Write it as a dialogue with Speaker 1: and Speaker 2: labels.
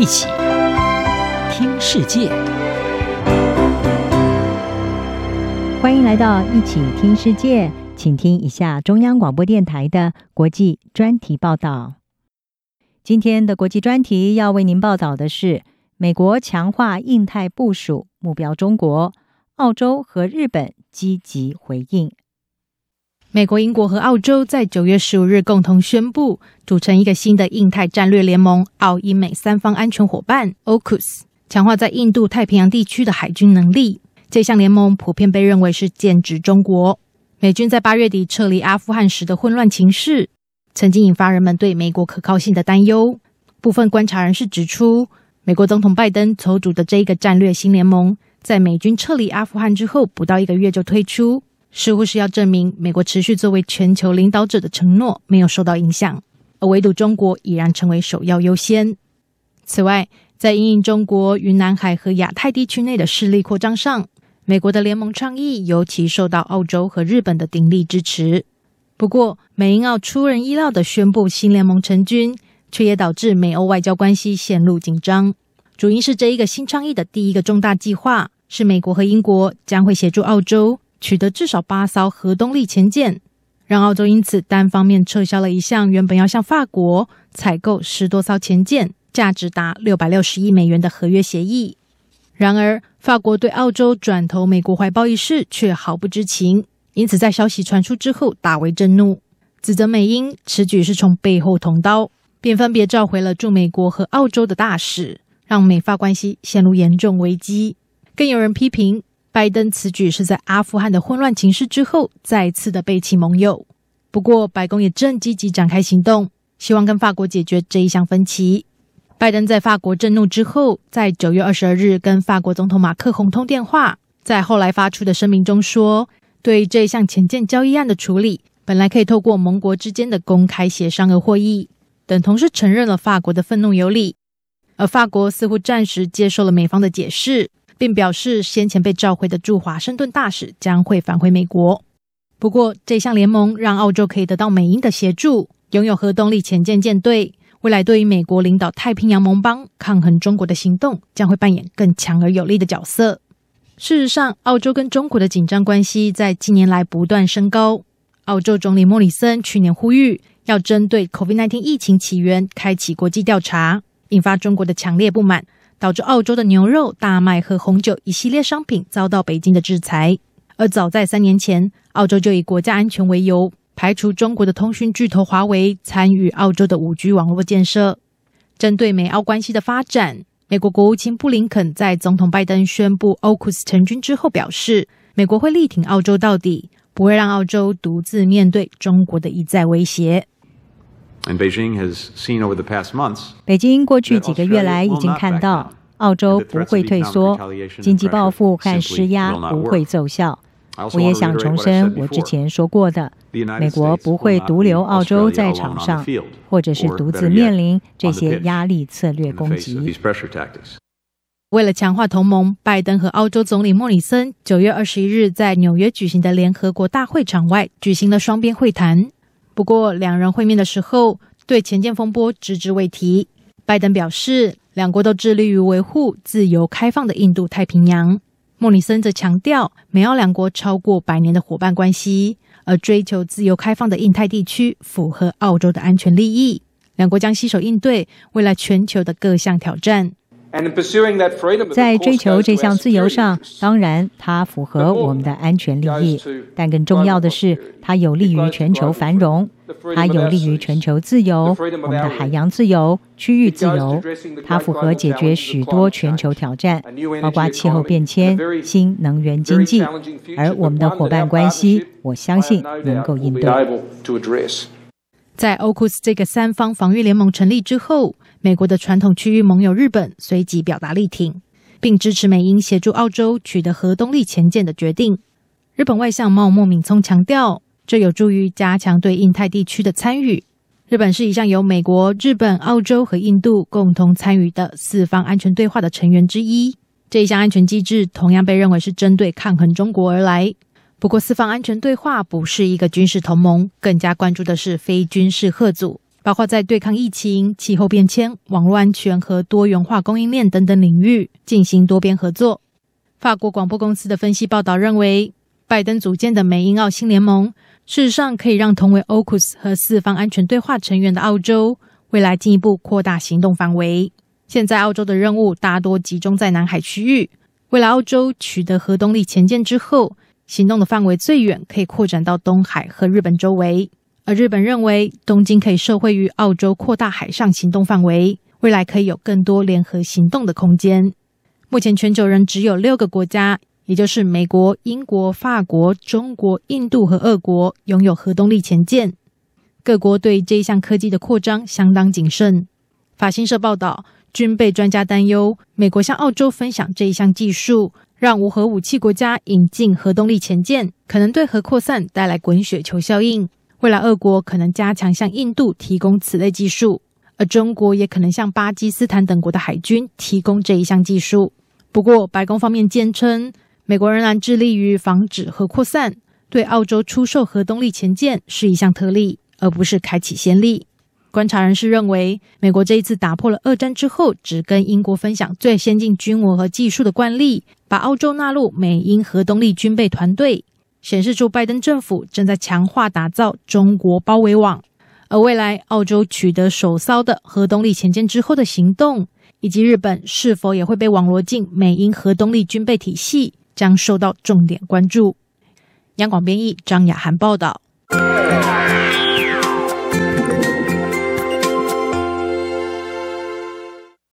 Speaker 1: 一起听世界，
Speaker 2: 欢迎来到一起听世界，请听一下中央广播电台的国际专题报道。今天的国际专题要为您报道的是：美国强化印太部署，目标中国，澳洲和日本积极回应。
Speaker 3: 美国、英国和澳洲在九月十五日共同宣布，组成一个新的印太战略联盟——澳英美三方安全伙伴 （AUKUS），强化在印度太平洋地区的海军能力。这项联盟普遍被认为是剑指中国。美军在八月底撤离阿富汗时的混乱情势，曾经引发人们对美国可靠性的担忧。部分观察人士指出，美国总统拜登筹组的这一个战略新联盟，在美军撤离阿富汗之后不到一个月就推出。似乎是要证明美国持续作为全球领导者的承诺没有受到影响，而唯独中国已然成为首要优先。此外，在因应中国于南海和亚太地区内的势力扩张上，美国的联盟倡议尤其受到澳洲和日本的鼎力支持。不过，美英澳出人意料地宣布新联盟成军，却也导致美欧外交关系陷入紧张。主因是这一个新倡议的第一个重大计划是美国和英国将会协助澳洲。取得至少八艘核动力潜舰，让澳洲因此单方面撤销了一项原本要向法国采购十多艘潜舰、价值达六百六十亿美元的合约协议。然而，法国对澳洲转投美国怀抱一事却毫不知情，因此在消息传出之后大为震怒，指责美英此举是从背后捅刀，便分别召回了驻美国和澳洲的大使，让美法关系陷入严重危机。更有人批评。拜登此举是在阿富汗的混乱情势之后再次的背弃盟友。不过，白宫也正积极展开行动，希望跟法国解决这一项分歧。拜登在法国震怒之后，在九月二十二日跟法国总统马克宏通电话，在后来发出的声明中说，对这一项潜舰交易案的处理，本来可以透过盟国之间的公开协商而获益，等同是承认了法国的愤怒有理。而法国似乎暂时接受了美方的解释。并表示，先前被召回的驻华盛顿大使将会返回美国。不过，这项联盟让澳洲可以得到美英的协助，拥有核动力潜舰舰队，未来对于美国领导太平洋盟邦抗衡中国的行动将会扮演更强而有力的角色。事实上，澳洲跟中国的紧张关系在近年来不断升高。澳洲总理莫里森去年呼吁要针对 COVID-19 疫情起源开启国际调查，引发中国的强烈不满。导致澳洲的牛肉、大麦和红酒一系列商品遭到北京的制裁。而早在三年前，澳洲就以国家安全为由，排除中国的通讯巨头华为参与澳洲的五 G 网络建设。针对美澳关系的发展，美国国务卿布林肯在总统拜登宣布 AUKUS 成军之后表示，美国会力挺澳洲到底，不会让澳洲独自面对中国的一再威胁。
Speaker 2: 北京过去几个月来已经看到，澳洲不会退缩，经济报复和施压不会奏效。我也想重申我之前说过的，美国不会独留澳洲在场上，或者是独自面临这些压力策略攻击。
Speaker 3: 为了强化同盟，拜登和澳洲总理莫里森九月二十一日在纽约举行的联合国大会场外举行了双边会谈。不过，两人会面的时候，对前舰风波只字未提。拜登表示，两国都致力于维护自由开放的印度太平洋。莫里森则强调，美澳两国超过百年的伙伴关系，而追求自由开放的印太地区符合澳洲的安全利益。两国将携手应对未来全球的各项挑战。
Speaker 2: 在追求这项自由上，当然它符合我们的安全利益，但更重要的是，它有利于全球繁荣，它有利于全球自由，我们的海洋自由、区域自由，它符合解决许多全球挑战，包括气候变迁、新能源经济，而我们的伙伴关系，我相信能够应对。
Speaker 3: 在 o c u s 这个三方防御联盟成立之后。美国的传统区域盟友日本随即表达力挺，并支持美英协助澳洲取得核动力潜舰的决定。日本外相茂木敏充强调，这有助于加强对印太地区的参与。日本是一项由美国、日本、澳洲和印度共同参与的四方安全对话的成员之一。这一项安全机制同样被认为是针对抗衡中国而来。不过，四方安全对话不是一个军事同盟，更加关注的是非军事吓阻。包括在对抗疫情、气候变迁、网络安全和多元化供应链等等领域进行多边合作。法国广播公司的分析报道认为，拜登组建的美英澳新联盟，事实上可以让同为 AUKUS 和四方安全对话成员的澳洲，未来进一步扩大行动范围。现在澳洲的任务大多集中在南海区域。未来澳洲取得核动力潜舰之后，行动的范围最远可以扩展到东海和日本周围。而日本认为，东京可以受惠于澳洲扩大海上行动范围，未来可以有更多联合行动的空间。目前全球仍只有六个国家，也就是美国、英国、法国、中国、印度和俄国拥有核动力潜舰。各国对这一项科技的扩张相当谨慎。法新社报道。军备专家担忧，美国向澳洲分享这一项技术，让无核武器国家引进核动力潜舰，可能对核扩散带来滚雪球效应。未来，俄国可能加强向印度提供此类技术，而中国也可能向巴基斯坦等国的海军提供这一项技术。不过，白宫方面坚称，美国仍然致力于防止核扩散，对澳洲出售核动力潜舰是一项特例，而不是开启先例。观察人士认为，美国这一次打破了二战之后只跟英国分享最先进军武和技术的惯例，把澳洲纳入美英核动力军备团队，显示出拜登政府正在强化打造中国包围网。而未来澳洲取得首艘的核动力潜舰之后的行动，以及日本是否也会被网罗进美英核动力军备体系，将受到重点关注。央广编译张雅涵报道。